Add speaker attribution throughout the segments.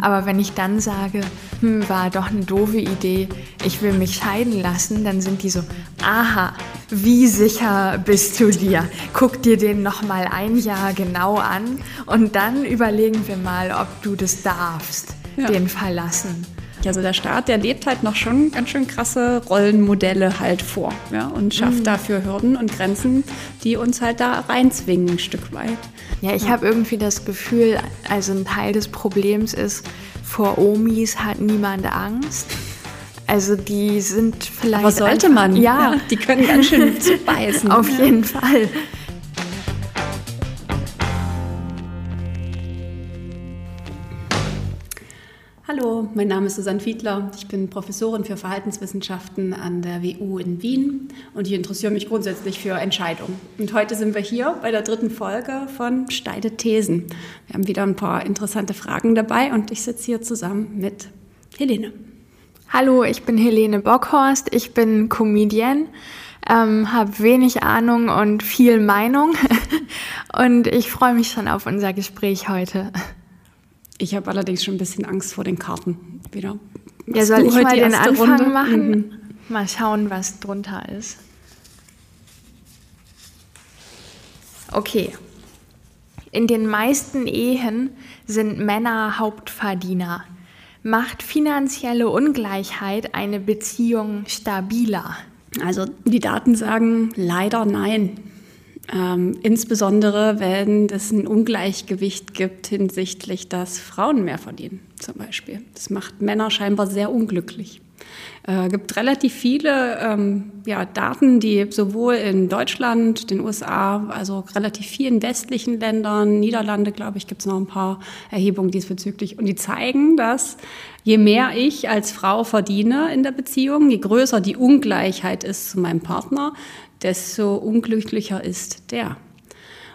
Speaker 1: Aber wenn ich dann sage, hm, war doch eine doofe Idee, ich will mich scheiden lassen, dann sind die so, aha, wie sicher bist du dir? Guck dir den noch mal ein Jahr genau an und dann überlegen wir mal, ob du das darfst, ja. den verlassen.
Speaker 2: Also der Staat, der lebt halt noch schon ganz schön krasse Rollenmodelle halt vor ja, und schafft mhm. dafür Hürden und Grenzen, die uns halt da reinzwingen ein Stück weit.
Speaker 1: Ja, ich habe irgendwie das Gefühl, also ein Teil des Problems ist, vor Omis hat niemand Angst. Also die sind vielleicht.
Speaker 2: Aber sollte einfach, man?
Speaker 1: Ja. ja.
Speaker 2: Die können ganz schön zubeißen.
Speaker 1: Auf jeden Fall.
Speaker 3: Hallo, mein Name ist Susanne Fiedler. Ich bin Professorin für Verhaltenswissenschaften an der WU in Wien und ich interessiere mich grundsätzlich für Entscheidungen. Und heute sind wir hier bei der dritten Folge von Steide Thesen. Wir haben wieder ein paar interessante Fragen dabei und ich sitze hier zusammen mit Helene.
Speaker 1: Hallo, ich bin Helene Bockhorst. Ich bin Comedian, ähm, habe wenig Ahnung und viel Meinung und ich freue mich schon auf unser Gespräch heute.
Speaker 3: Ich habe allerdings schon ein bisschen Angst vor den Karten wieder.
Speaker 1: Ja, soll ich mal den Anfang Runde? machen? Mhm. Mal schauen, was drunter ist. Okay. In den meisten Ehen sind Männer Hauptverdiener. Macht finanzielle Ungleichheit eine Beziehung stabiler?
Speaker 3: Also die Daten sagen leider nein. Ähm, insbesondere, wenn es ein Ungleichgewicht gibt hinsichtlich, dass Frauen mehr verdienen, zum Beispiel. Das macht Männer scheinbar sehr unglücklich. Es äh, gibt relativ viele ähm, ja, Daten, die sowohl in Deutschland, den USA, also relativ vielen westlichen Ländern, Niederlande, glaube ich, gibt es noch ein paar Erhebungen diesbezüglich. Und die zeigen, dass je mehr ich als Frau verdiene in der Beziehung, je größer die Ungleichheit ist zu meinem Partner, desto unglücklicher ist der.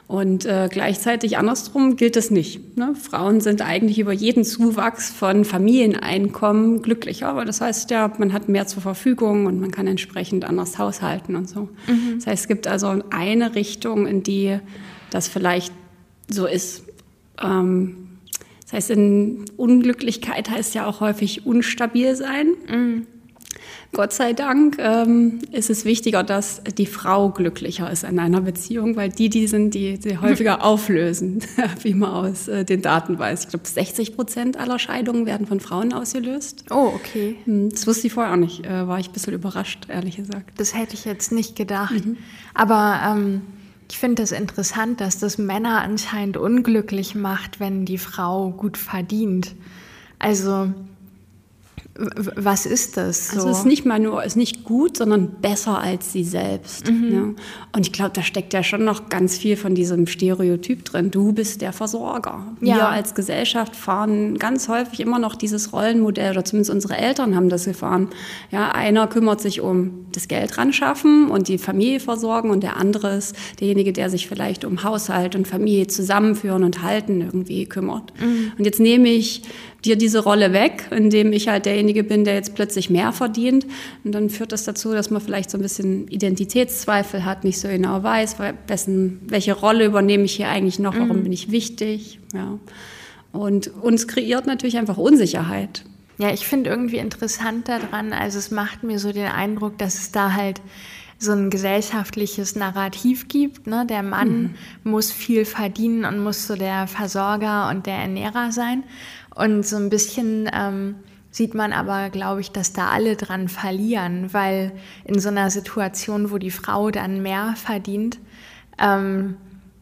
Speaker 3: Und äh, gleichzeitig andersrum gilt es nicht. Ne? Frauen sind eigentlich über jeden Zuwachs von Familieneinkommen glücklicher, aber das heißt ja, man hat mehr zur Verfügung und man kann entsprechend anders haushalten und so. Mhm. Das heißt, es gibt also eine Richtung, in die das vielleicht so ist. Ähm, das heißt, in Unglücklichkeit heißt ja auch häufig unstabil sein. Mhm. Gott sei Dank ähm, ist es wichtiger, dass die Frau glücklicher ist in einer Beziehung, weil die, die sind, die, die häufiger auflösen, wie man aus äh, den Daten weiß. Ich glaube, 60 Prozent aller Scheidungen werden von Frauen ausgelöst.
Speaker 1: Oh, okay.
Speaker 3: Hm, das wusste ich vorher auch nicht. Äh, war ich ein bisschen überrascht, ehrlich gesagt.
Speaker 1: Das hätte ich jetzt nicht gedacht. Mhm. Aber ähm, ich finde es das interessant, dass das Männer anscheinend unglücklich macht, wenn die Frau gut verdient. Also was ist das?
Speaker 3: So? Also es ist nicht mal nur, ist nicht gut, sondern besser als sie selbst. Mhm. Ja. Und ich glaube, da steckt ja schon noch ganz viel von diesem Stereotyp drin. Du bist der Versorger. Ja. Wir als Gesellschaft fahren ganz häufig immer noch dieses Rollenmodell, oder zumindest unsere Eltern haben das gefahren. Ja, einer kümmert sich um das Geld ran schaffen und die Familie versorgen und der andere ist derjenige, der sich vielleicht um Haushalt und Familie zusammenführen und halten irgendwie kümmert. Mhm. Und jetzt nehme ich dir diese Rolle weg, indem ich halt derjenige bin, der jetzt plötzlich mehr verdient. Und dann führt das dazu, dass man vielleicht so ein bisschen Identitätszweifel hat, nicht so genau weiß, wessen, welche Rolle übernehme ich hier eigentlich noch, warum mhm. bin ich wichtig. Ja. Und uns kreiert natürlich einfach Unsicherheit.
Speaker 1: Ja, ich finde irgendwie interessant daran, also es macht mir so den Eindruck, dass es da halt so ein gesellschaftliches Narrativ gibt. Ne? Der Mann mhm. muss viel verdienen und muss so der Versorger und der Ernährer sein. Und so ein bisschen ähm, sieht man aber, glaube ich, dass da alle dran verlieren, weil in so einer Situation, wo die Frau dann mehr verdient, ähm,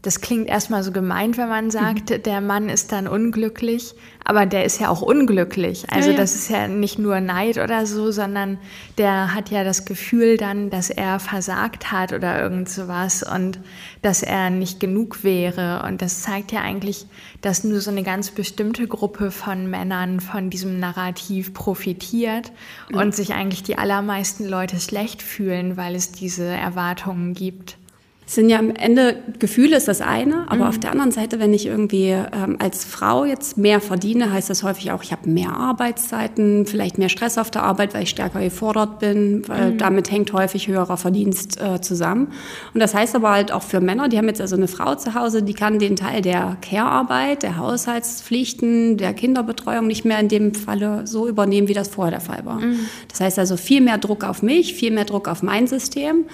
Speaker 1: das klingt erstmal so gemeint, wenn man sagt, mhm. der Mann ist dann unglücklich, aber der ist ja auch unglücklich. Also ja, ja. das ist ja nicht nur Neid oder so, sondern der hat ja das Gefühl dann, dass er versagt hat oder irgend sowas und dass er nicht genug wäre. Und das zeigt ja eigentlich, dass nur so eine ganz bestimmte Gruppe von Männern von diesem Narrativ profitiert mhm. und sich eigentlich die allermeisten Leute schlecht fühlen, weil es diese Erwartungen gibt.
Speaker 3: Sind ja am Ende Gefühle ist das eine, aber mhm. auf der anderen Seite, wenn ich irgendwie ähm, als Frau jetzt mehr verdiene, heißt das häufig auch, ich habe mehr Arbeitszeiten, vielleicht mehr Stress auf der Arbeit, weil ich stärker gefordert bin, weil mhm. damit hängt häufig höherer Verdienst äh, zusammen. Und das heißt aber halt auch für Männer, die haben jetzt also eine Frau zu Hause, die kann den Teil der Care-Arbeit, der Haushaltspflichten, der Kinderbetreuung nicht mehr in dem Falle so übernehmen, wie das vorher der Fall war. Mhm. Das heißt also viel mehr Druck auf mich, viel mehr Druck auf mein System.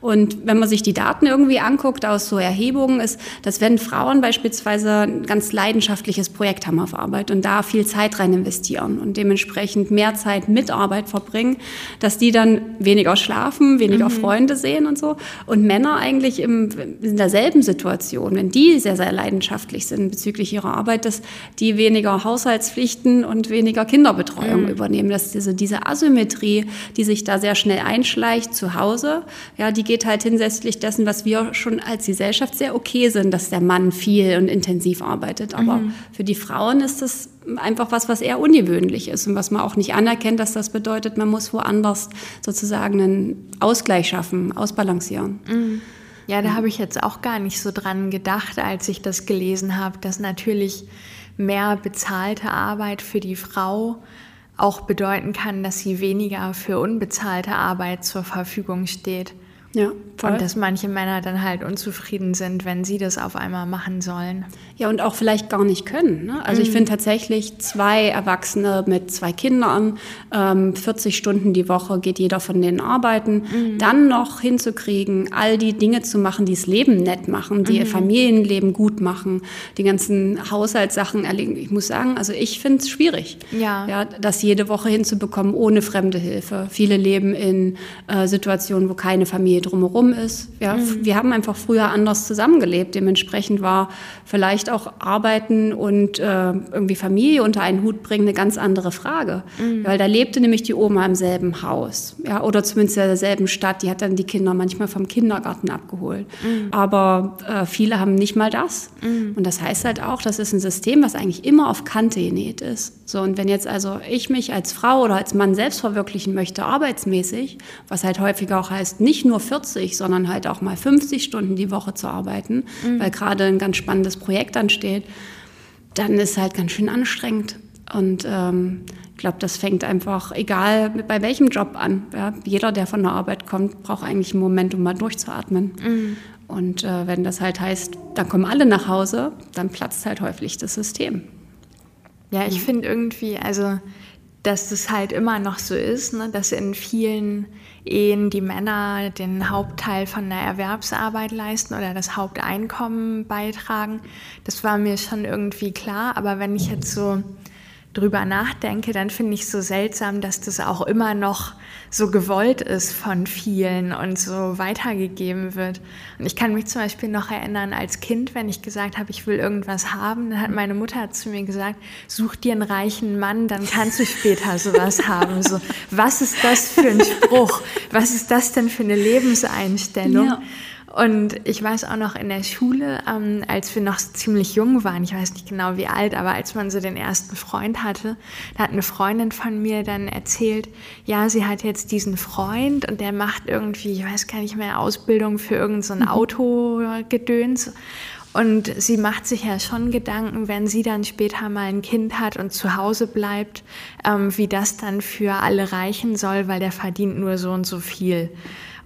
Speaker 3: Und wenn man sich die Daten irgendwie anguckt aus so Erhebungen, ist, dass wenn Frauen beispielsweise ein ganz leidenschaftliches Projekt haben auf Arbeit und da viel Zeit rein investieren und dementsprechend mehr Zeit mit Arbeit verbringen, dass die dann weniger schlafen, weniger mhm. Freunde sehen und so. Und Männer eigentlich im, in derselben Situation, wenn die sehr, sehr leidenschaftlich sind bezüglich ihrer Arbeit, dass die weniger Haushaltspflichten und weniger Kinderbetreuung mhm. übernehmen. Dass diese, diese Asymmetrie, die sich da sehr schnell einschleicht zu Hause, ja, die geht halt hinsichtlich dessen, was wir schon als Gesellschaft sehr okay sind, dass der Mann viel und intensiv arbeitet. Aber mhm. für die Frauen ist das einfach was, was eher ungewöhnlich ist und was man auch nicht anerkennt, dass das bedeutet, man muss woanders sozusagen einen Ausgleich schaffen, ausbalancieren.
Speaker 1: Mhm. Ja, da habe ich jetzt auch gar nicht so dran gedacht, als ich das gelesen habe, dass natürlich mehr bezahlte Arbeit für die Frau auch bedeuten kann, dass sie weniger für unbezahlte Arbeit zur Verfügung steht. Ja, voll. Und dass manche Männer dann halt unzufrieden sind, wenn sie das auf einmal machen sollen.
Speaker 3: Ja, und auch vielleicht gar nicht können. Ne? Also mhm. ich finde tatsächlich zwei Erwachsene mit zwei Kindern, ähm, 40 Stunden die Woche geht jeder von denen arbeiten, mhm. dann noch hinzukriegen, all die Dinge zu machen, die das Leben nett machen, die mhm. ihr Familienleben gut machen, die ganzen Haushaltssachen erlegen. Ich muss sagen, also ich finde es schwierig, ja. ja. das jede Woche hinzubekommen ohne fremde Hilfe. Viele leben in äh, Situationen, wo keine Familie Familie drumherum ist. Ja, mhm. Wir haben einfach früher anders zusammengelebt. Dementsprechend war vielleicht auch Arbeiten und äh, irgendwie Familie unter einen Hut bringen eine ganz andere Frage. Mhm. Weil da lebte nämlich die Oma im selben Haus. Ja, oder zumindest in derselben Stadt. Die hat dann die Kinder manchmal vom Kindergarten abgeholt. Mhm. Aber äh, viele haben nicht mal das. Mhm. Und das heißt halt auch, das ist ein System, was eigentlich immer auf Kante genäht ist. So, und wenn jetzt also ich mich als Frau oder als Mann selbst verwirklichen möchte, arbeitsmäßig, was halt häufiger auch heißt, nicht nur 40, sondern halt auch mal 50 Stunden die Woche zu arbeiten, mhm. weil gerade ein ganz spannendes Projekt ansteht, dann ist halt ganz schön anstrengend. Und ähm, ich glaube, das fängt einfach, egal bei welchem Job an. Ja, jeder, der von der Arbeit kommt, braucht eigentlich einen Moment, um mal durchzuatmen. Mhm. Und äh, wenn das halt heißt, dann kommen alle nach Hause, dann platzt halt häufig das System.
Speaker 1: Ja, ich finde irgendwie, also, dass das halt immer noch so ist, ne, dass in vielen Ehen die Männer den Hauptteil von der Erwerbsarbeit leisten oder das Haupteinkommen beitragen. Das war mir schon irgendwie klar. Aber wenn ich jetzt so drüber nachdenke, dann finde ich es so seltsam, dass das auch immer noch so gewollt ist von vielen und so weitergegeben wird. Und ich kann mich zum Beispiel noch erinnern, als Kind, wenn ich gesagt habe, ich will irgendwas haben, dann hat meine Mutter zu mir gesagt, such dir einen reichen Mann, dann kannst du später sowas haben. So, was ist das für ein Spruch? Was ist das denn für eine Lebenseinstellung? Ja. Und ich weiß auch noch in der Schule, ähm, als wir noch ziemlich jung waren, ich weiß nicht genau wie alt, aber als man so den ersten Freund hatte, da hat eine Freundin von mir dann erzählt, ja, sie hat jetzt diesen Freund und der macht irgendwie, ich weiß gar nicht mehr, Ausbildung für irgendein so mhm. Autogedöns. Und sie macht sich ja schon Gedanken, wenn sie dann später mal ein Kind hat und zu Hause bleibt, ähm, wie das dann für alle reichen soll, weil der verdient nur so und so viel.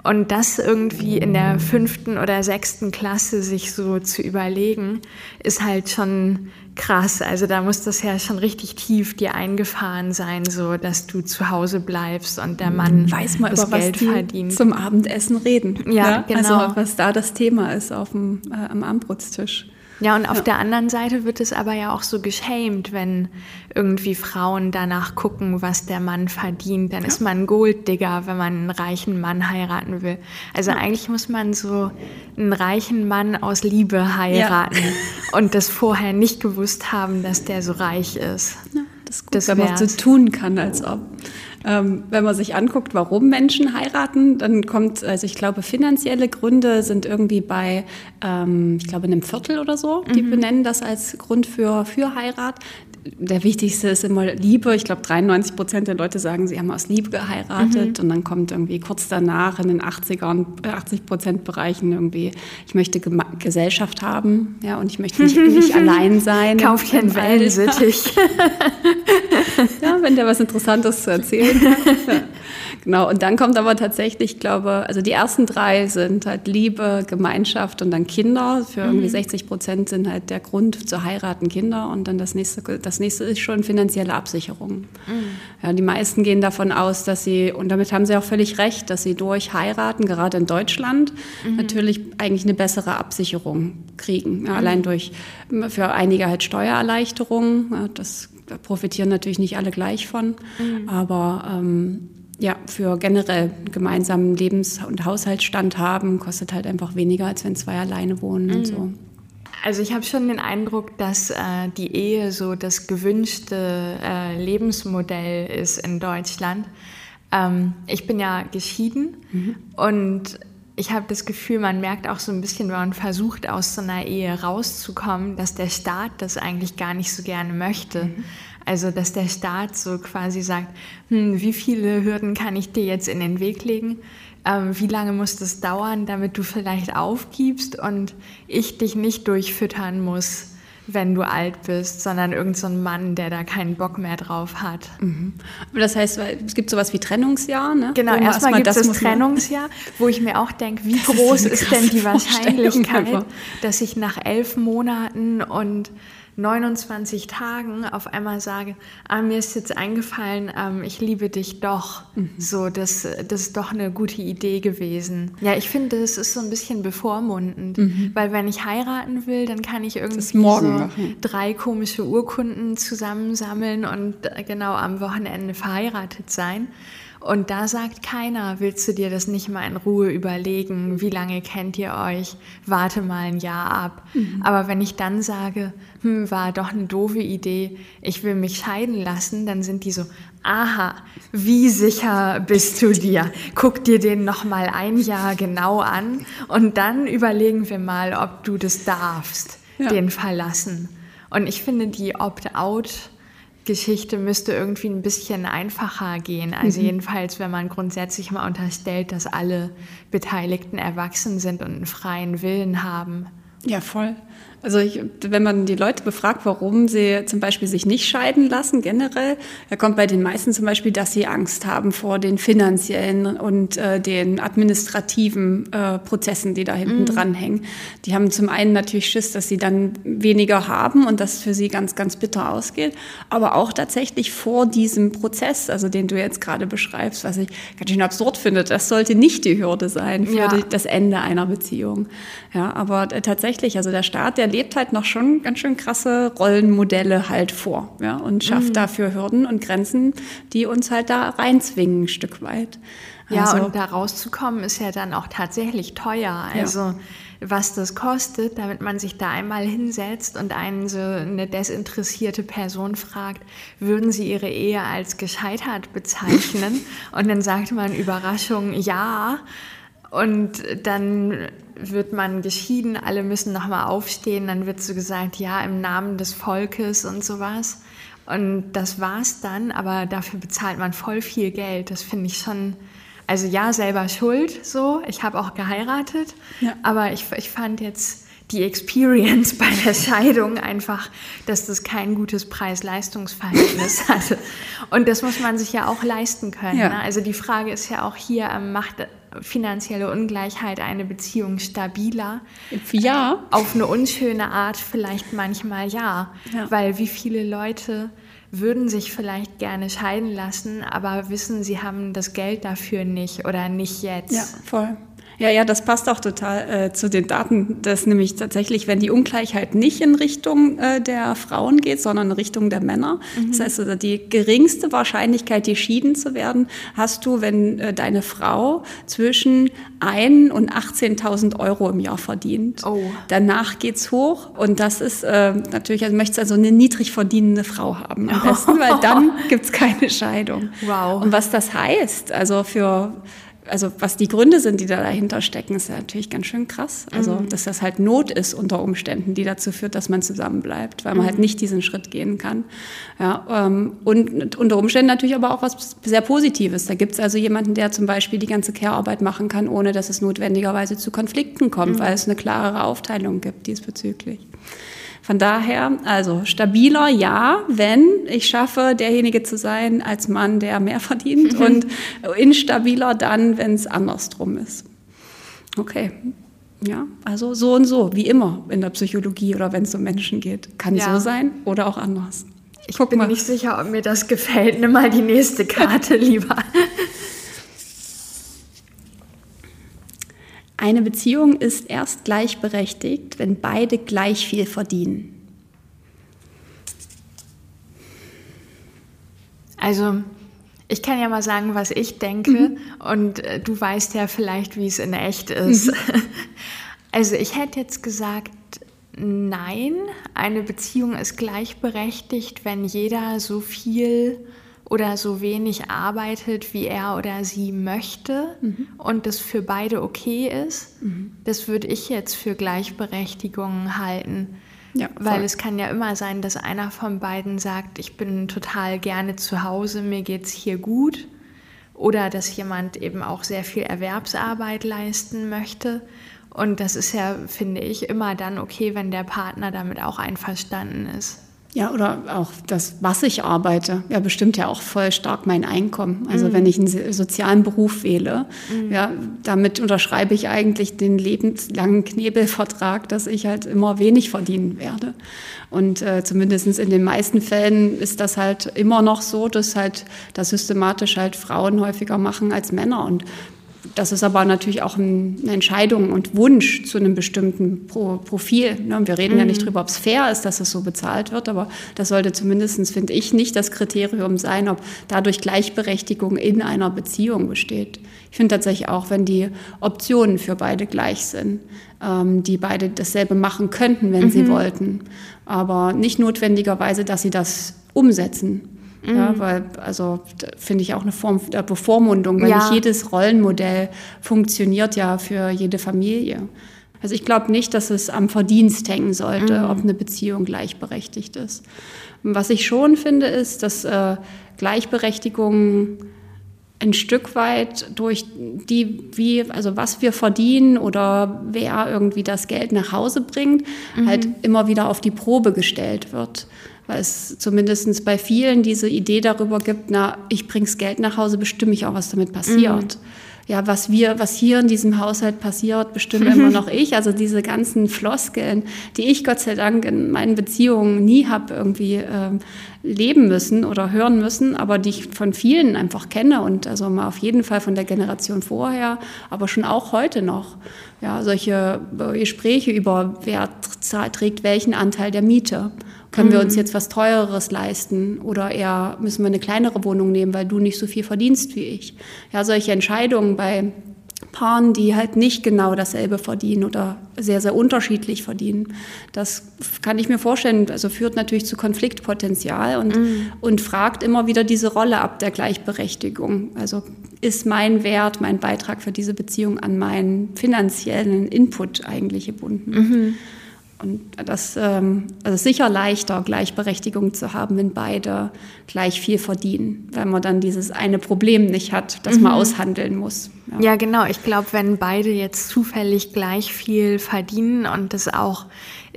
Speaker 1: Und das irgendwie in der fünften oder sechsten Klasse sich so zu überlegen, ist halt schon krass. Also da muss das ja schon richtig tief dir eingefahren sein, so dass du zu Hause bleibst und der Mann weiß mal das über Geld was die verdient.
Speaker 3: zum Abendessen reden. Ja, ja, genau. Also was da das Thema ist auf dem äh, am Abendbrotstisch.
Speaker 1: Ja, und auf ja. der anderen Seite wird es aber ja auch so geschämt, wenn irgendwie Frauen danach gucken, was der Mann verdient. Dann ja. ist man Golddigger, wenn man einen reichen Mann heiraten will. Also ja. eigentlich muss man so einen reichen Mann aus Liebe heiraten und das vorher nicht gewusst haben, dass der so reich ist.
Speaker 3: Ja, das ist gut, das wenn man so tun kann, als ob. Ähm, wenn man sich anguckt, warum Menschen heiraten, dann kommt, also ich glaube, finanzielle Gründe sind irgendwie bei, ähm, ich glaube, einem Viertel oder so. Die mhm. benennen das als Grund für, für Heirat der wichtigste ist immer Liebe. Ich glaube, 93 Prozent der Leute sagen, sie haben aus Liebe geheiratet. Mhm. Und dann kommt irgendwie kurz danach in den 80er 80 Prozent Bereichen irgendwie, ich möchte Gema Gesellschaft haben. Ja, und ich möchte nicht, nicht allein sein.
Speaker 1: Kauf dir einen Wellensittich.
Speaker 3: ja, wenn der was Interessantes zu erzählen hat. Genau, und dann kommt aber tatsächlich, ich glaube, also die ersten drei sind halt Liebe, Gemeinschaft und dann Kinder. Für irgendwie 60 mhm. Prozent sind halt der Grund zu heiraten Kinder. Und dann das nächste, das nächste ist schon finanzielle Absicherung. Mhm. Ja, die meisten gehen davon aus, dass sie, und damit haben sie auch völlig recht, dass sie durch heiraten, gerade in Deutschland, mhm. natürlich eigentlich eine bessere Absicherung kriegen. Ja, allein durch, für einige halt Steuererleichterungen. Ja, das da profitieren natürlich nicht alle gleich von. Mhm. Aber ähm, ja, für generell gemeinsamen Lebens- und Haushaltsstand haben, kostet halt einfach weniger, als wenn zwei alleine wohnen mhm. und so.
Speaker 1: Also ich habe schon den Eindruck, dass äh, die Ehe so das gewünschte äh, Lebensmodell ist in Deutschland. Ähm, ich bin ja geschieden mhm. und ich habe das Gefühl, man merkt auch so ein bisschen, wenn man versucht, aus so einer Ehe rauszukommen, dass der Staat das eigentlich gar nicht so gerne möchte. Mhm. Also, dass der Staat so quasi sagt, hm, wie viele Hürden kann ich dir jetzt in den Weg legen? Ähm, wie lange muss das dauern, damit du vielleicht aufgibst und ich dich nicht durchfüttern muss, wenn du alt bist, sondern irgendein so Mann, der da keinen Bock mehr drauf hat.
Speaker 3: Mhm. Aber das heißt, es gibt sowas wie Trennungsjahr, ne?
Speaker 1: Genau, erstmal gibt es das Trennungsjahr, wo ich mir auch denke, wie groß ist, ist denn die Wahrscheinlichkeit, dass ich nach elf Monaten und 29 Tagen auf einmal sage, ah, mir ist jetzt eingefallen, ähm, ich liebe dich doch. Mhm. So, das, das ist doch eine gute Idee gewesen. Ja, ich finde, das ist so ein bisschen bevormundend, mhm. weil wenn ich heiraten will, dann kann ich irgendwie so machen. drei komische Urkunden zusammensammeln und äh, genau am Wochenende verheiratet sein. Und da sagt keiner, willst du dir das nicht mal in Ruhe überlegen? Wie lange kennt ihr euch? Warte mal ein Jahr ab. Mhm. Aber wenn ich dann sage, hm, war doch eine doofe Idee, ich will mich scheiden lassen, dann sind die so, aha, wie sicher bist du dir? Guck dir den noch mal ein Jahr genau an und dann überlegen wir mal, ob du das darfst, ja. den verlassen. Und ich finde die Opt-out Geschichte müsste irgendwie ein bisschen einfacher gehen. Also mhm. jedenfalls, wenn man grundsätzlich mal unterstellt, dass alle Beteiligten erwachsen sind und einen freien Willen haben.
Speaker 3: Ja, voll. Also ich, wenn man die Leute befragt, warum sie zum Beispiel sich nicht scheiden lassen, generell, da kommt bei den meisten zum Beispiel, dass sie Angst haben vor den finanziellen und äh, den administrativen äh, Prozessen, die da hinten mhm. dran hängen. Die haben zum einen natürlich Schiss, dass sie dann weniger haben und das für sie ganz, ganz bitter ausgeht, aber auch tatsächlich vor diesem Prozess, also den du jetzt gerade beschreibst, was ich ganz schön absurd finde, das sollte nicht die Hürde sein für ja. das Ende einer Beziehung. Ja, aber äh, tatsächlich, also der Staat, der lebt halt noch schon ganz schön krasse Rollenmodelle halt vor ja, und schafft mhm. dafür Hürden und Grenzen, die uns halt da reinzwingen ein Stück weit.
Speaker 1: Ja, also, und da rauszukommen ist ja dann auch tatsächlich teuer. Also ja. was das kostet, damit man sich da einmal hinsetzt und einen so eine desinteressierte Person fragt, würden Sie Ihre Ehe als gescheitert bezeichnen? und dann sagt man Überraschung, ja. Und dann wird man geschieden, alle müssen nochmal aufstehen, dann wird so gesagt, ja, im Namen des Volkes und sowas. Und das war's dann, aber dafür bezahlt man voll viel Geld. Das finde ich schon, also ja, selber schuld so. Ich habe auch geheiratet, ja. aber ich, ich fand jetzt die Experience bei der Scheidung einfach, dass das kein gutes Preis-Leistungs-Verhältnis hatte. Und das muss man sich ja auch leisten können. Ja. Ne? Also die Frage ist ja auch hier, ähm, macht finanzielle Ungleichheit eine Beziehung stabiler?
Speaker 3: Ja.
Speaker 1: Auf eine unschöne Art vielleicht manchmal ja. ja. Weil wie viele Leute würden sich vielleicht gerne scheiden lassen, aber wissen, sie haben das Geld dafür nicht oder nicht jetzt.
Speaker 3: Ja, voll. Ja, ja, das passt auch total äh, zu den Daten, dass nämlich tatsächlich, wenn die Ungleichheit nicht in Richtung äh, der Frauen geht, sondern in Richtung der Männer, mhm. das heißt also die geringste Wahrscheinlichkeit, geschieden zu werden, hast du, wenn äh, deine Frau zwischen 1 und 18.000 Euro im Jahr verdient. Oh. Danach geht's hoch und das ist äh, natürlich, also möchtest also eine niedrig verdienende Frau haben am besten, weil dann gibt's keine Scheidung. Wow. Und was das heißt, also für also was die Gründe sind, die da dahinter stecken, ist ja natürlich ganz schön krass. Also, mhm. dass das halt Not ist unter Umständen, die dazu führt, dass man zusammenbleibt, weil man halt mhm. halt nicht diesen Schritt gehen kann. Ja, ähm, und unter Umständen natürlich aber auch was sehr Positives. Da gibt es also jemanden, der zum Beispiel die ganze Care-Arbeit machen kann, ohne dass es notwendigerweise zu Konflikten kommt, mhm. weil es eine klarere Aufteilung gibt diesbezüglich. Von daher, also stabiler ja, wenn ich schaffe, derjenige zu sein als Mann, der mehr verdient und instabiler dann, wenn es andersrum ist. Okay. Ja, also so und so, wie immer in der Psychologie oder wenn es um Menschen geht. Kann ja. so sein oder auch anders.
Speaker 1: Ich Guck bin mal. nicht sicher, ob mir das gefällt. Nimm mal die nächste Karte lieber.
Speaker 3: Eine Beziehung ist erst gleichberechtigt, wenn beide gleich viel verdienen.
Speaker 1: Also, ich kann ja mal sagen, was ich denke, mhm. und äh, du weißt ja vielleicht, wie es in echt ist. Mhm. Also, ich hätte jetzt gesagt, nein, eine Beziehung ist gleichberechtigt, wenn jeder so viel oder so wenig arbeitet, wie er oder sie möchte mhm. und das für beide okay ist, mhm. das würde ich jetzt für Gleichberechtigung halten. Ja, Weil es kann ja immer sein, dass einer von beiden sagt, ich bin total gerne zu Hause, mir geht es hier gut. Oder dass jemand eben auch sehr viel Erwerbsarbeit leisten möchte. Und das ist ja, finde ich, immer dann okay, wenn der Partner damit auch einverstanden ist.
Speaker 3: Ja, oder auch das, was ich arbeite, ja, bestimmt ja auch voll stark mein Einkommen. Also mhm. wenn ich einen sozialen Beruf wähle, mhm. ja, damit unterschreibe ich eigentlich den lebenslangen Knebelvertrag, dass ich halt immer wenig verdienen werde. Und äh, zumindest in den meisten Fällen ist das halt immer noch so, dass halt das systematisch halt Frauen häufiger machen als Männer. Und das ist aber natürlich auch eine Entscheidung und Wunsch zu einem bestimmten Profil. Ne? Wir reden mhm. ja nicht mhm. darüber, ob es fair ist, dass es so bezahlt wird, aber das sollte zumindest, finde ich, nicht das Kriterium sein, ob dadurch Gleichberechtigung in einer Beziehung besteht. Ich finde tatsächlich auch, wenn die Optionen für beide gleich sind, ähm, die beide dasselbe machen könnten, wenn mhm. sie wollten, aber nicht notwendigerweise, dass sie das umsetzen. Mhm. Ja, weil, also finde ich auch eine Form der Bevormundung, weil ja. nicht jedes Rollenmodell funktioniert ja für jede Familie. Also ich glaube nicht, dass es am Verdienst hängen sollte, mhm. ob eine Beziehung gleichberechtigt ist. Was ich schon finde, ist, dass äh, Gleichberechtigung ein Stück weit durch die, wie, also was wir verdienen oder wer irgendwie das Geld nach Hause bringt, mhm. halt immer wieder auf die Probe gestellt wird weil es zumindest bei vielen diese Idee darüber gibt, na, ich bring's Geld nach Hause, bestimme ich auch, was damit passiert. Mhm. Ja, was wir, was hier in diesem Haushalt passiert, bestimme immer noch ich. Also diese ganzen Floskeln, die ich Gott sei Dank in meinen Beziehungen nie habe irgendwie ähm, leben müssen oder hören müssen, aber die ich von vielen einfach kenne und also mal auf jeden Fall von der Generation vorher, aber schon auch heute noch. Ja, solche Gespräche über wer trägt welchen Anteil der Miete können mhm. wir uns mhm. jetzt was Teureres leisten oder eher müssen wir eine kleinere Wohnung nehmen, weil du nicht so viel verdienst wie ich? Ja, solche Entscheidungen bei Paaren, die halt nicht genau dasselbe verdienen oder sehr, sehr unterschiedlich verdienen. Das kann ich mir vorstellen, also führt natürlich zu Konfliktpotenzial und, mm. und fragt immer wieder diese Rolle ab der Gleichberechtigung. Also ist mein Wert, mein Beitrag für diese Beziehung an meinen finanziellen Input eigentlich gebunden? Mhm. Und das ähm, also sicher leichter, Gleichberechtigung zu haben, wenn beide gleich viel verdienen, weil man dann dieses eine Problem nicht hat, das mhm. man aushandeln muss.
Speaker 1: Ja, ja genau. Ich glaube, wenn beide jetzt zufällig gleich viel verdienen und das auch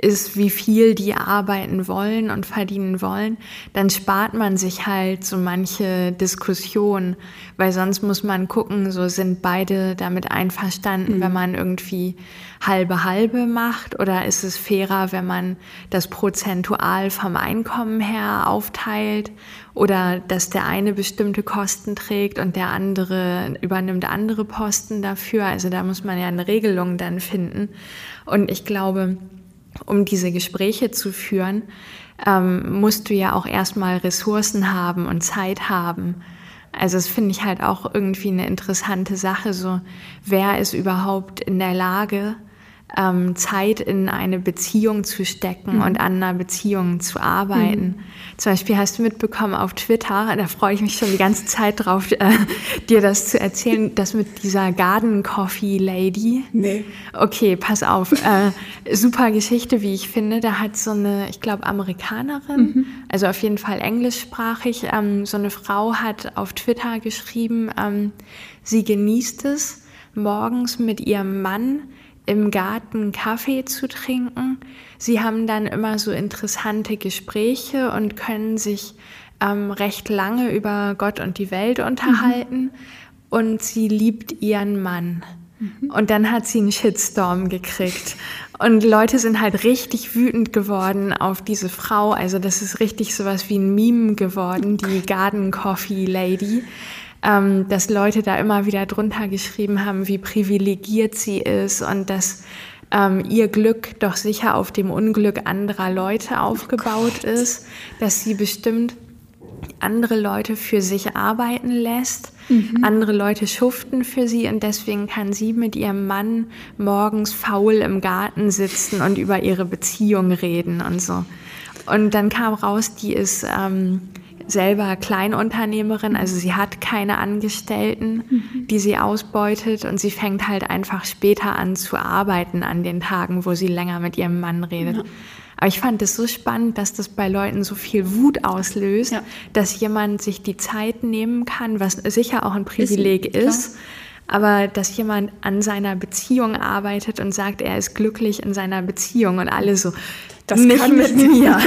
Speaker 1: ist, wie viel die arbeiten wollen und verdienen wollen, dann spart man sich halt so manche Diskussion, weil sonst muss man gucken, so sind beide damit einverstanden, mhm. wenn man irgendwie halbe halbe macht oder ist es fairer, wenn man das prozentual vom Einkommen her aufteilt oder dass der eine bestimmte Kosten trägt und der andere übernimmt andere Posten dafür. Also da muss man ja eine Regelung dann finden. Und ich glaube, um diese Gespräche zu führen, ähm, musst du ja auch erstmal Ressourcen haben und Zeit haben. Also das finde ich halt auch irgendwie eine interessante Sache. So, wer ist überhaupt in der Lage, ähm, Zeit in eine Beziehung zu stecken mhm. und an einer Beziehung zu arbeiten. Mhm. Zum Beispiel hast du mitbekommen auf Twitter, da freue ich mich schon die ganze Zeit drauf, äh, dir das zu erzählen, das mit dieser Garden Coffee Lady.
Speaker 3: Nee.
Speaker 1: Okay, pass auf. Äh, super Geschichte, wie ich finde. Da hat so eine, ich glaube, Amerikanerin, mhm. also auf jeden Fall englischsprachig, ähm, so eine Frau hat auf Twitter geschrieben, ähm, sie genießt es, morgens mit ihrem Mann im Garten Kaffee zu trinken. Sie haben dann immer so interessante Gespräche und können sich ähm, recht lange über Gott und die Welt unterhalten. Mhm. Und sie liebt ihren Mann. Mhm. Und dann hat sie einen Shitstorm gekriegt. Und Leute sind halt richtig wütend geworden auf diese Frau. Also das ist richtig sowas wie ein Meme geworden, die Garden Coffee Lady ähm, dass Leute da immer wieder drunter geschrieben haben, wie privilegiert sie ist und dass ähm, ihr Glück doch sicher auf dem Unglück anderer Leute aufgebaut oh ist, dass sie bestimmt andere Leute für sich arbeiten lässt, mhm. andere Leute schuften für sie und deswegen kann sie mit ihrem Mann morgens faul im Garten sitzen und über ihre Beziehung reden und so. Und dann kam raus, die ist ähm, selber Kleinunternehmerin, also sie hat keine Angestellten, mhm. die sie ausbeutet und sie fängt halt einfach später an zu arbeiten an den Tagen, wo sie länger mit ihrem Mann redet. Ja. Aber ich fand es so spannend, dass das bei Leuten so viel Wut auslöst, ja. dass jemand sich die Zeit nehmen kann, was sicher auch ein Privileg ist, ist aber dass jemand an seiner Beziehung arbeitet und sagt, er ist glücklich in seiner Beziehung und alle so,
Speaker 3: das nicht kann mit nicht. mir.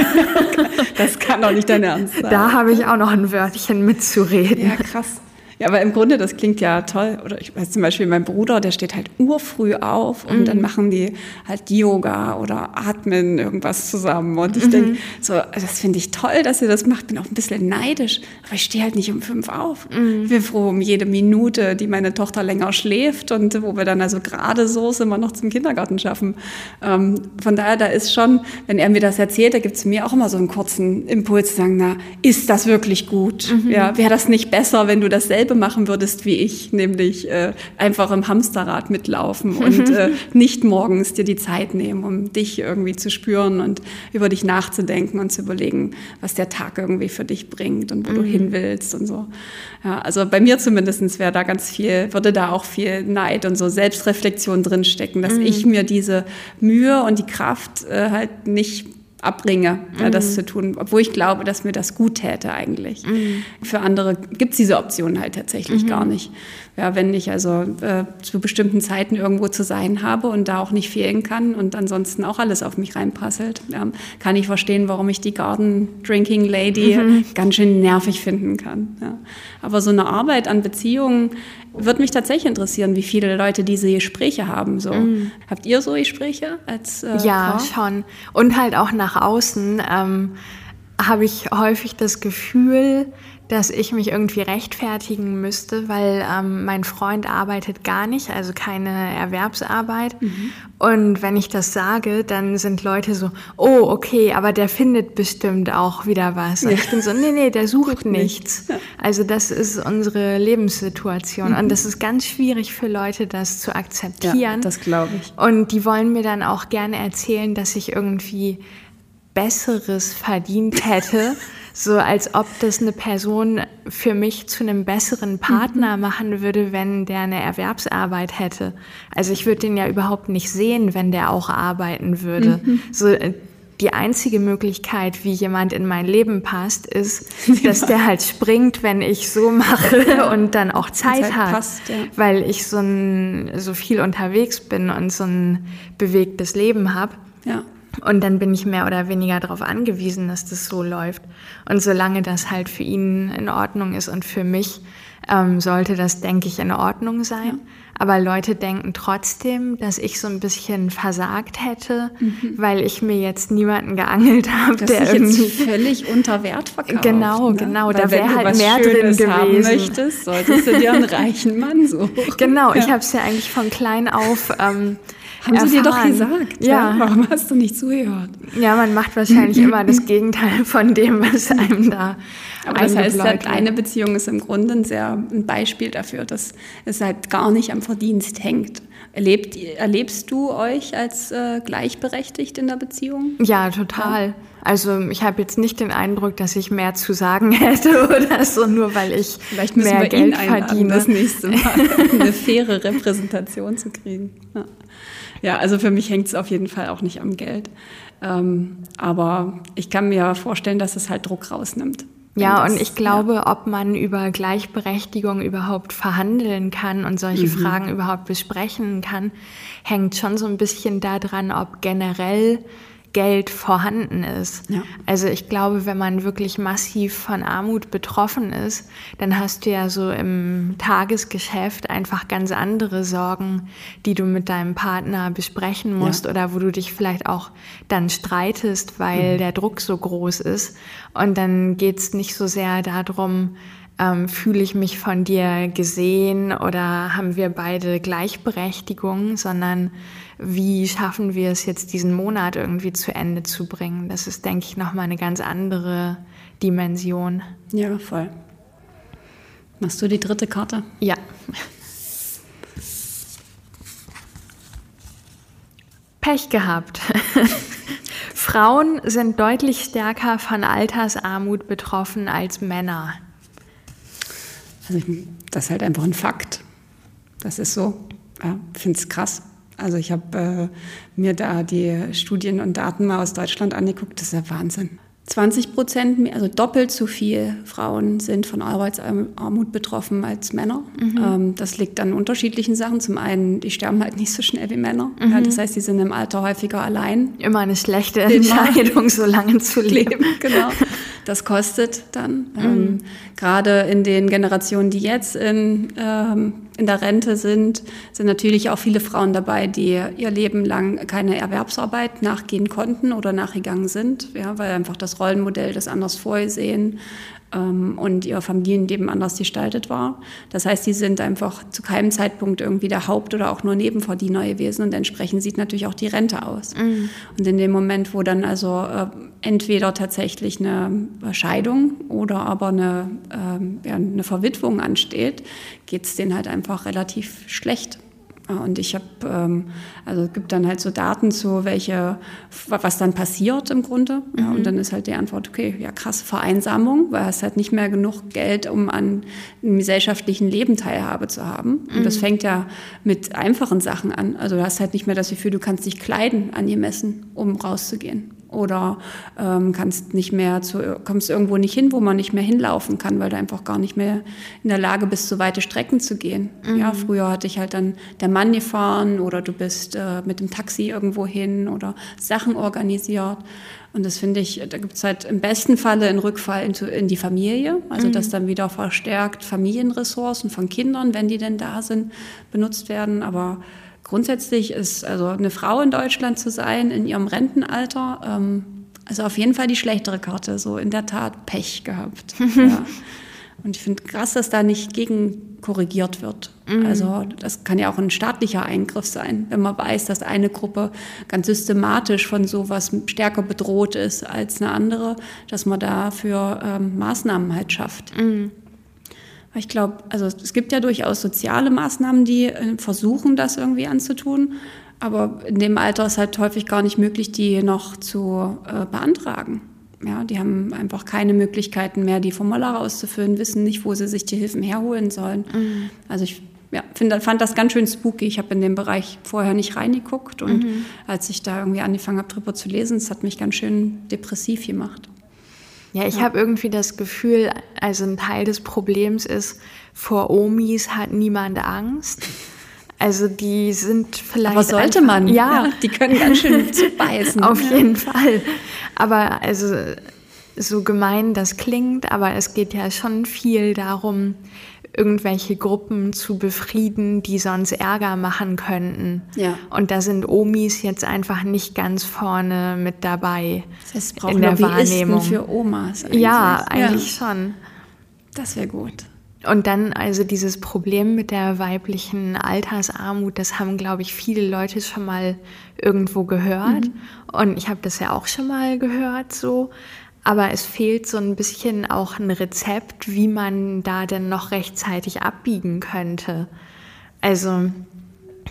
Speaker 3: das kann doch nicht dein Ernst sein.
Speaker 1: Da habe ich auch noch ein Wörtchen mitzureden.
Speaker 3: Ja, krass. Ja, aber im Grunde, das klingt ja toll. Oder ich weiß zum Beispiel, mein Bruder, der steht halt urfrüh auf und mhm. dann machen die halt Yoga oder atmen irgendwas zusammen. Und ich mhm. denke, so, das finde ich toll, dass ihr das macht. Bin auch ein bisschen neidisch, aber ich stehe halt nicht um fünf auf. Mhm. Ich bin froh um jede Minute, die meine Tochter länger schläft und wo wir dann also gerade so sind wir noch zum Kindergarten schaffen. Ähm, von daher, da ist schon, wenn er mir das erzählt, da gibt es mir auch immer so einen kurzen Impuls zu sagen, na, ist das wirklich gut? Mhm. Ja, wäre das nicht besser, wenn du das selbst dasselbe machen würdest wie ich, nämlich äh, einfach im Hamsterrad mitlaufen und äh, nicht morgens dir die Zeit nehmen, um dich irgendwie zu spüren und über dich nachzudenken und zu überlegen, was der Tag irgendwie für dich bringt und wo mhm. du hin willst und so. Ja, also bei mir zumindest wäre da ganz viel, würde da auch viel Neid und so Selbstreflexion drinstecken, dass mhm. ich mir diese Mühe und die Kraft äh, halt nicht abbringe, mhm. das zu tun, obwohl ich glaube, dass mir das gut täte eigentlich. Mhm. Für andere gibt es diese Option halt tatsächlich mhm. gar nicht. Ja, wenn ich also äh, zu bestimmten Zeiten irgendwo zu sein habe und da auch nicht fehlen kann und ansonsten auch alles auf mich reinprasselt, ja, kann ich verstehen, warum ich die Garden Drinking Lady mhm. ganz schön nervig finden kann. Ja. Aber so eine Arbeit an Beziehungen würde mich tatsächlich interessieren, wie viele Leute diese Gespräche haben. So. Mhm. Habt ihr so Gespräche als
Speaker 1: äh, Ja, Frau? schon. Und halt auch nach außen ähm, habe ich häufig das Gefühl, dass ich mich irgendwie rechtfertigen müsste, weil ähm, mein Freund arbeitet gar nicht, also keine Erwerbsarbeit. Mhm. Und wenn ich das sage, dann sind Leute so, oh, okay, aber der findet bestimmt auch wieder was. Und ich bin so, nee, nee, der sucht nichts. Also das ist unsere Lebenssituation. Mhm. Und das ist ganz schwierig für Leute, das zu akzeptieren. Ja,
Speaker 3: das glaube ich.
Speaker 1: Und die wollen mir dann auch gerne erzählen, dass ich irgendwie Besseres verdient hätte. So als ob das eine Person für mich zu einem besseren Partner mhm. machen würde, wenn der eine Erwerbsarbeit hätte. Also ich würde den ja überhaupt nicht sehen, wenn der auch arbeiten würde. Mhm. So äh, die einzige Möglichkeit, wie jemand in mein Leben passt, ist, dass der halt springt, wenn ich so mache und dann auch Zeit, Zeit hat, passt, ja. weil ich so, ein, so viel unterwegs bin und so ein bewegtes Leben habe.
Speaker 3: Ja.
Speaker 1: Und dann bin ich mehr oder weniger darauf angewiesen, dass das so läuft. Und solange das halt für ihn in Ordnung ist und für mich, ähm, sollte das, denke ich, in Ordnung sein. Ja. Aber Leute denken trotzdem, dass ich so ein bisschen versagt hätte, mhm. weil ich mir jetzt niemanden geangelt habe,
Speaker 3: das der irgendwie jetzt völlig unter Wert verkauft.
Speaker 1: Genau, ne? genau. Weil da wäre halt mehr Schönes drin gewesen.
Speaker 3: möchtest, solltest du dir einen reichen Mann suchen.
Speaker 1: Genau, ja. ich habe es ja eigentlich von klein auf ähm,
Speaker 3: haben erfahren. sie dir doch gesagt. Ja. ja. Warum hast du nicht zugehört?
Speaker 1: Ja, man macht wahrscheinlich immer das Gegenteil von dem, was einem da
Speaker 3: Aber das heißt, halt, eine Beziehung ist im Grunde ein sehr ein Beispiel dafür, dass es halt gar nicht am Verdienst hängt. Erlebt, erlebst du euch als äh, gleichberechtigt in der Beziehung?
Speaker 1: Ja, total. Ja. Also ich habe jetzt nicht den Eindruck, dass ich mehr zu sagen hätte oder so, nur weil ich
Speaker 3: Vielleicht müssen mehr wir Geld ihn verdiene. das nächste Mal eine faire Repräsentation zu kriegen. Ja, ja also für mich hängt es auf jeden Fall auch nicht am Geld. Ähm, aber ich kann mir vorstellen, dass es halt Druck rausnimmt.
Speaker 1: Ja, und ich glaube, ja. ob man über Gleichberechtigung überhaupt verhandeln kann und solche mhm. Fragen überhaupt besprechen kann, hängt schon so ein bisschen daran, ob generell Geld vorhanden ist. Ja. Also ich glaube, wenn man wirklich massiv von Armut betroffen ist, dann hast du ja so im Tagesgeschäft einfach ganz andere Sorgen, die du mit deinem Partner besprechen musst ja. oder wo du dich vielleicht auch dann streitest, weil mhm. der Druck so groß ist. Und dann geht's nicht so sehr darum, ähm, fühle ich mich von dir gesehen oder haben wir beide Gleichberechtigung, sondern wie schaffen wir es jetzt diesen Monat irgendwie zu Ende zu bringen? Das ist, denke ich, nochmal eine ganz andere Dimension.
Speaker 3: Ja, voll. Machst du die dritte Karte?
Speaker 1: Ja. Pech gehabt. Frauen sind deutlich stärker von Altersarmut betroffen als Männer.
Speaker 3: Also das ist halt einfach ein Fakt. Das ist so. Ja, finde es krass. Also ich habe äh, mir da die Studien und Daten mal aus Deutschland angeguckt. Das ist ja Wahnsinn. 20 Prozent, mehr, also doppelt so viel Frauen sind von Arbeitsarmut betroffen als Männer. Mhm. Ähm, das liegt an unterschiedlichen Sachen. Zum einen, die sterben halt nicht so schnell wie Männer. Mhm. Ja, das heißt, die sind im Alter häufiger allein.
Speaker 1: Immer eine schlechte Entscheidung, so lange zu leben.
Speaker 3: genau. Das kostet dann. Mhm. Ähm, gerade in den Generationen, die jetzt in, ähm, in der Rente sind, sind natürlich auch viele Frauen dabei, die ihr Leben lang keine Erwerbsarbeit nachgehen konnten oder nachgegangen sind, ja, weil einfach das Rollenmodell das anders vorgesehen und ihr Familienleben anders gestaltet war. Das heißt, sie sind einfach zu keinem Zeitpunkt irgendwie der Haupt- oder auch nur Nebenverdiener gewesen und entsprechend sieht natürlich auch die Rente aus. Mhm. Und in dem Moment, wo dann also äh, entweder tatsächlich eine Scheidung oder aber eine, äh, ja, eine Verwitwung ansteht, geht es denen halt einfach relativ schlecht. Und ich habe, ähm, also es gibt dann halt so Daten zu, welche, was dann passiert im Grunde. Ja, mhm. Und dann ist halt die Antwort, okay, ja krass, Vereinsamung, weil es halt nicht mehr genug Geld, um an einem gesellschaftlichen Leben Teilhabe zu haben. Und mhm. das fängt ja mit einfachen Sachen an. Also du hast halt nicht mehr das Gefühl, du kannst dich kleiden angemessen, um rauszugehen oder ähm, kannst nicht mehr zu, kommst irgendwo nicht hin, wo man nicht mehr hinlaufen kann, weil du einfach gar nicht mehr in der Lage bist, so weite Strecken zu gehen. Mhm. Ja, früher hatte ich halt dann der Mann gefahren oder du bist äh, mit dem Taxi irgendwo hin oder Sachen organisiert. Und das finde ich, da gibt es halt im besten Falle einen Rückfall in, in die Familie, also mhm. dass dann wieder verstärkt Familienressourcen von Kindern, wenn die denn da sind, benutzt werden. Aber grundsätzlich ist also eine Frau in Deutschland zu sein in ihrem Rentenalter, ähm, also auf jeden Fall die schlechtere Karte, so in der Tat Pech gehabt. ja. Und ich finde krass, dass da nicht gegen korrigiert wird. Mhm. Also das kann ja auch ein staatlicher Eingriff sein, wenn man weiß, dass eine Gruppe ganz systematisch von sowas stärker bedroht ist als eine andere, dass man dafür ähm, Maßnahmen halt schafft. Mhm. Ich glaube, also es gibt ja durchaus soziale Maßnahmen, die äh, versuchen, das irgendwie anzutun. Aber in dem Alter ist halt häufig gar nicht möglich, die noch zu äh, beantragen. Ja, die haben einfach keine Möglichkeiten mehr, die Formulare auszufüllen, wissen nicht, wo sie sich die Hilfen herholen sollen. Mhm. Also ich ja, find, fand das ganz schön spooky. Ich habe in dem Bereich vorher nicht reingeguckt und mhm. als ich da irgendwie angefangen habe, drüber zu lesen, es hat mich ganz schön depressiv gemacht.
Speaker 1: Ja, ich ja. habe irgendwie das Gefühl, also ein Teil des Problems ist, vor Omis hat niemand Angst. Also die sind vielleicht.
Speaker 3: Aber sollte man? Ja, die können ganz schön zubeißen.
Speaker 1: Auf ja. jeden Fall. Aber also so gemein das klingt, aber es geht ja schon viel darum, irgendwelche Gruppen zu befrieden, die sonst Ärger machen könnten. Ja. Und da sind Omis jetzt einfach nicht ganz vorne mit dabei.
Speaker 3: Das heißt, es braucht in der Wahrnehmung für Omas.
Speaker 1: Eigentlich. Ja, eigentlich ja. schon.
Speaker 3: Das wäre gut.
Speaker 1: Und dann also dieses Problem mit der weiblichen Altersarmut, das haben, glaube ich, viele Leute schon mal irgendwo gehört. Mhm. Und ich habe das ja auch schon mal gehört so. Aber es fehlt so ein bisschen auch ein Rezept, wie man da denn noch rechtzeitig abbiegen könnte. Also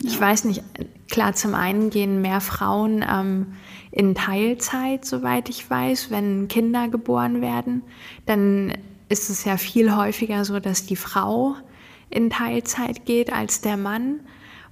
Speaker 1: ich ja. weiß nicht, klar, zum einen gehen mehr Frauen ähm, in Teilzeit, soweit ich weiß, wenn Kinder geboren werden. Dann ist es ja viel häufiger so, dass die Frau in Teilzeit geht als der Mann.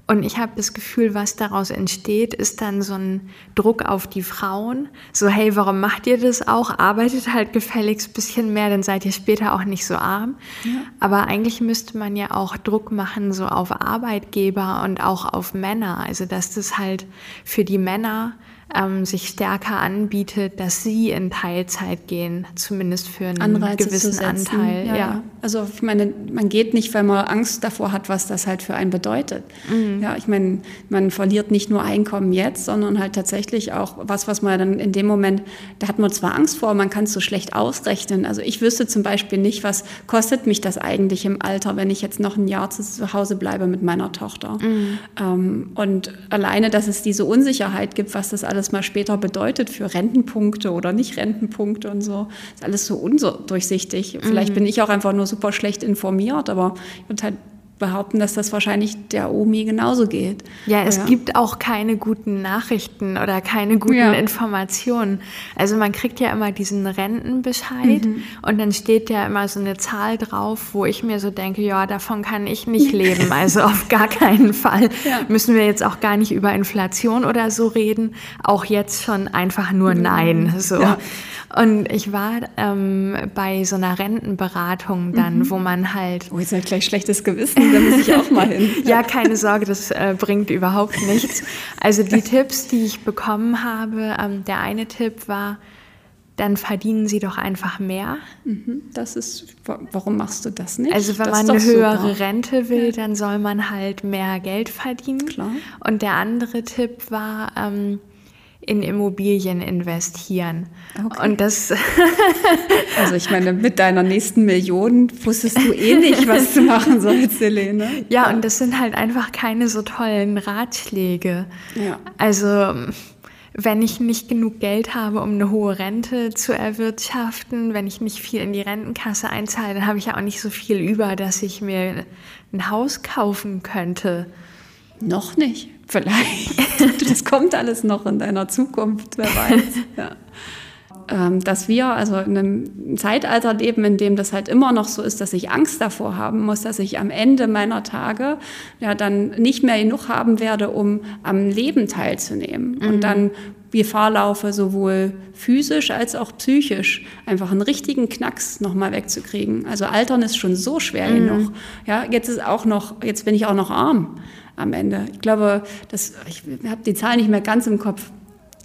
Speaker 1: Und ich habe das Gefühl, was daraus entsteht, ist dann so ein Druck auf die Frauen. So, hey, warum macht ihr das auch? Arbeitet halt gefälligst ein bisschen mehr, dann seid ihr später auch nicht so arm. Ja. Aber eigentlich müsste man ja auch Druck machen, so auf Arbeitgeber und auch auf Männer. Also, dass das halt für die Männer ähm, sich stärker anbietet, dass sie in Teilzeit gehen, zumindest für einen Anreize gewissen Anteil.
Speaker 3: Ja. ja. Also ich meine, man geht nicht, weil man Angst davor hat, was das halt für einen bedeutet. Mhm. Ja, ich meine, man verliert nicht nur Einkommen jetzt, sondern halt tatsächlich auch was, was man dann in dem Moment, da hat man zwar Angst vor, man kann es so schlecht ausrechnen. Also ich wüsste zum Beispiel nicht, was kostet mich das eigentlich im Alter, wenn ich jetzt noch ein Jahr zu Hause bleibe mit meiner Tochter. Mhm. Ähm, und alleine, dass es diese Unsicherheit gibt, was das alles alles mal später bedeutet für Rentenpunkte oder nicht Rentenpunkte und so. Ist alles so undurchsichtig. Vielleicht mhm. bin ich auch einfach nur super schlecht informiert, aber ich würde halt behaupten, dass das wahrscheinlich der Omi genauso geht.
Speaker 1: Ja, es ja. gibt auch keine guten Nachrichten oder keine guten ja. Informationen. Also man kriegt ja immer diesen Rentenbescheid mhm. und dann steht ja immer so eine Zahl drauf, wo ich mir so denke, ja, davon kann ich nicht leben. Also auf gar keinen Fall ja. müssen wir jetzt auch gar nicht über Inflation oder so reden. Auch jetzt schon einfach nur mhm. Nein. So. Und ich war ähm, bei so einer Rentenberatung dann, mhm. wo man halt.
Speaker 3: Oh, jetzt habe ich gleich schlechtes Gewissen, da muss ich auch mal hin.
Speaker 1: ja, keine Sorge, das äh, bringt überhaupt nichts. Also die Tipps, die ich bekommen habe, ähm, der eine Tipp war, dann verdienen sie doch einfach mehr.
Speaker 3: Mhm, das ist, warum machst du das nicht?
Speaker 1: Also wenn
Speaker 3: das
Speaker 1: man eine höhere super. Rente will, dann soll man halt mehr Geld verdienen. Klar. Und der andere Tipp war, ähm, in Immobilien investieren. Okay. Und das.
Speaker 3: also ich meine, mit deiner nächsten Million wusstest du eh nicht, was du machen sollst, Helene.
Speaker 1: Ja, ja, und das sind halt einfach keine so tollen Ratschläge. Ja. Also wenn ich nicht genug Geld habe, um eine hohe Rente zu erwirtschaften, wenn ich nicht viel in die Rentenkasse einzahle, dann habe ich ja auch nicht so viel über, dass ich mir ein Haus kaufen könnte.
Speaker 3: Noch nicht. Vielleicht. das kommt alles noch in deiner Zukunft, wer weiß. Ja. Ähm, dass wir also in einem Zeitalter leben, in dem das halt immer noch so ist, dass ich Angst davor haben muss, dass ich am Ende meiner Tage ja dann nicht mehr genug haben werde, um am Leben teilzunehmen. Mhm. Und dann Gefahr laufe, sowohl physisch als auch psychisch einfach einen richtigen Knacks nochmal wegzukriegen. Also Altern ist schon so schwer mhm. genug. Ja, jetzt ist auch noch, jetzt bin ich auch noch arm am Ende. Ich glaube, das, ich habe die Zahl nicht mehr ganz im Kopf,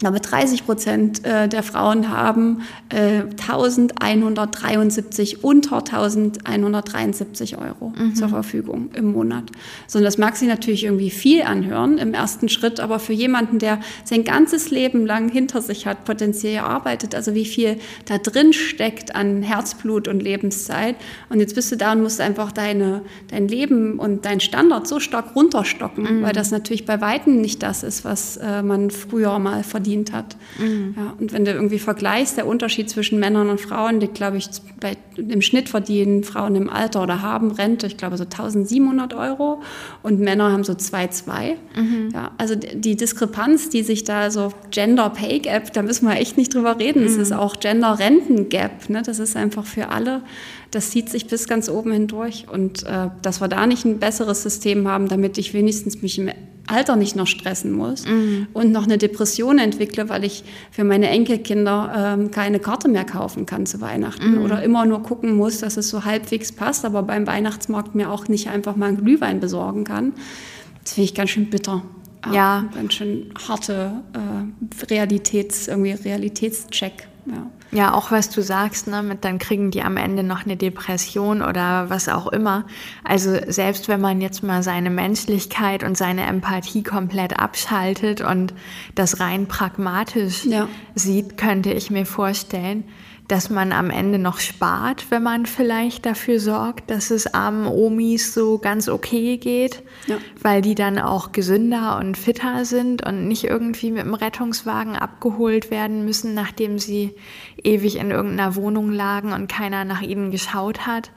Speaker 3: aber 30 Prozent äh, der Frauen haben 1173, äh, unter 1173 Euro mhm. zur Verfügung im Monat. So, und das mag sich natürlich irgendwie viel anhören im ersten Schritt, aber für jemanden, der sein ganzes Leben lang hinter sich hat, potenziell arbeitet, also wie viel da drin steckt an Herzblut und Lebenszeit. Und jetzt bist du da und musst einfach deine, dein Leben und dein Standard so stark runterstocken, mhm. weil das natürlich bei Weitem nicht das ist, was äh, man früher mal verdient verdient hat. Mhm. Ja, und wenn du irgendwie vergleichst, der Unterschied zwischen Männern und Frauen liegt, glaube ich, bei, im Schnitt verdienen Frauen im Alter oder haben Rente, ich glaube, so 1700 Euro und Männer haben so 2,2. Mhm. Ja, also die Diskrepanz, die sich da so Gender Pay Gap, da müssen wir echt nicht drüber reden. Es mhm. ist auch Gender Renten Gap. Ne? Das ist einfach für alle das zieht sich bis ganz oben hindurch. Und äh, dass wir da nicht ein besseres System haben, damit ich wenigstens mich im Alter nicht noch stressen muss mhm. und noch eine Depression entwickle, weil ich für meine Enkelkinder ähm, keine Karte mehr kaufen kann zu Weihnachten mhm. oder immer nur gucken muss, dass es so halbwegs passt, aber beim Weihnachtsmarkt mir auch nicht einfach mal einen Glühwein besorgen kann. Das finde ich ganz schön bitter.
Speaker 1: Ja.
Speaker 3: Ganz schön harte äh, Realitäts, irgendwie Realitätscheck. Ja.
Speaker 1: Ja, auch was du sagst, ne, mit dann kriegen die am Ende noch eine Depression oder was auch immer. Also selbst wenn man jetzt mal seine Menschlichkeit und seine Empathie komplett abschaltet und das rein pragmatisch ja. sieht, könnte ich mir vorstellen, dass man am Ende noch spart, wenn man vielleicht dafür sorgt, dass es armen Omis so ganz okay geht, ja. weil die dann auch gesünder und fitter sind und nicht irgendwie mit dem Rettungswagen abgeholt werden müssen, nachdem sie ewig in irgendeiner Wohnung lagen und keiner nach ihnen geschaut hat.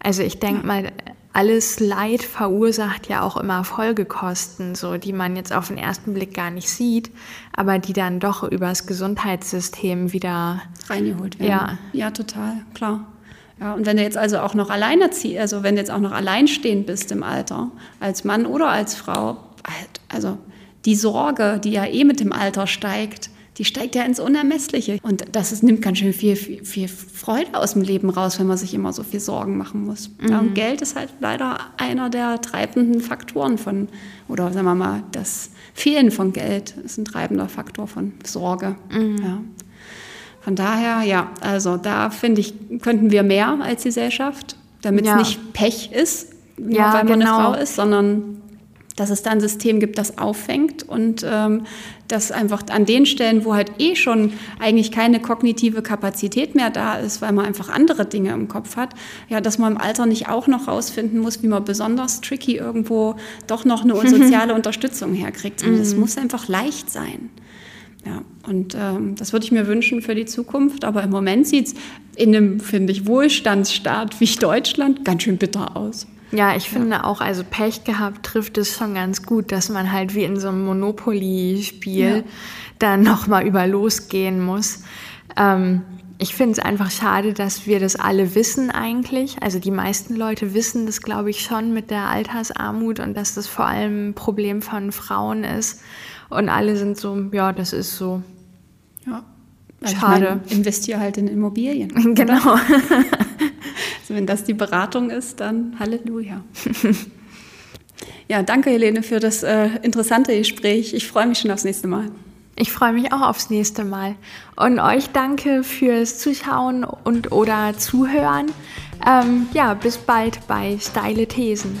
Speaker 1: Also ich denke ja. mal, alles Leid verursacht ja auch immer Folgekosten, so die man jetzt auf den ersten Blick gar nicht sieht, aber die dann doch übers Gesundheitssystem wieder
Speaker 3: reingeholt werden. Ja, ja total, klar. Ja, und wenn du jetzt also auch noch alleinerziehst, also wenn du jetzt auch noch alleinstehend bist im Alter, als Mann oder als Frau, halt, also die Sorge, die ja eh mit dem Alter steigt, die steigt ja ins Unermessliche. Und das ist, nimmt ganz schön viel, viel, viel, Freude aus dem Leben raus, wenn man sich immer so viel Sorgen machen muss. Mhm. Ja, und Geld ist halt leider einer der treibenden Faktoren von, oder sagen wir mal, das Fehlen von Geld ist ein treibender Faktor von Sorge. Mhm. Ja. Von daher, ja, also da finde ich, könnten wir mehr als Gesellschaft, damit es ja. nicht Pech ist, nur ja, weil man genau. eine Frau ist, sondern dass es da ein System gibt, das auffängt und ähm, dass einfach an den Stellen, wo halt eh schon eigentlich keine kognitive Kapazität mehr da ist, weil man einfach andere Dinge im Kopf hat, ja, dass man im Alter nicht auch noch rausfinden muss, wie man besonders tricky irgendwo doch noch eine soziale Unterstützung herkriegt. Und das mhm. muss einfach leicht sein. Ja, und ähm, das würde ich mir wünschen für die Zukunft. Aber im Moment sieht es in einem, finde ich, Wohlstandsstaat wie Deutschland ganz schön bitter aus.
Speaker 1: Ja, ich finde ja. auch, also Pech gehabt trifft es schon ganz gut, dass man halt wie in so einem Monopoly-Spiel ja. dann nochmal über losgehen muss. Ähm, ich finde es einfach schade, dass wir das alle wissen eigentlich. Also die meisten Leute wissen das, glaube ich, schon mit der Altersarmut und dass das vor allem ein Problem von Frauen ist. Und alle sind so, ja, das ist so.
Speaker 3: Ja. Also Schade. Ich mein, investiere halt in Immobilien.
Speaker 1: Genau.
Speaker 3: Also wenn das die Beratung ist, dann Halleluja. ja, danke Helene für das äh, interessante Gespräch. Ich freue mich schon aufs nächste Mal.
Speaker 1: Ich freue mich auch aufs nächste Mal. Und euch danke fürs Zuschauen und oder Zuhören. Ähm, ja, bis bald bei Steile Thesen.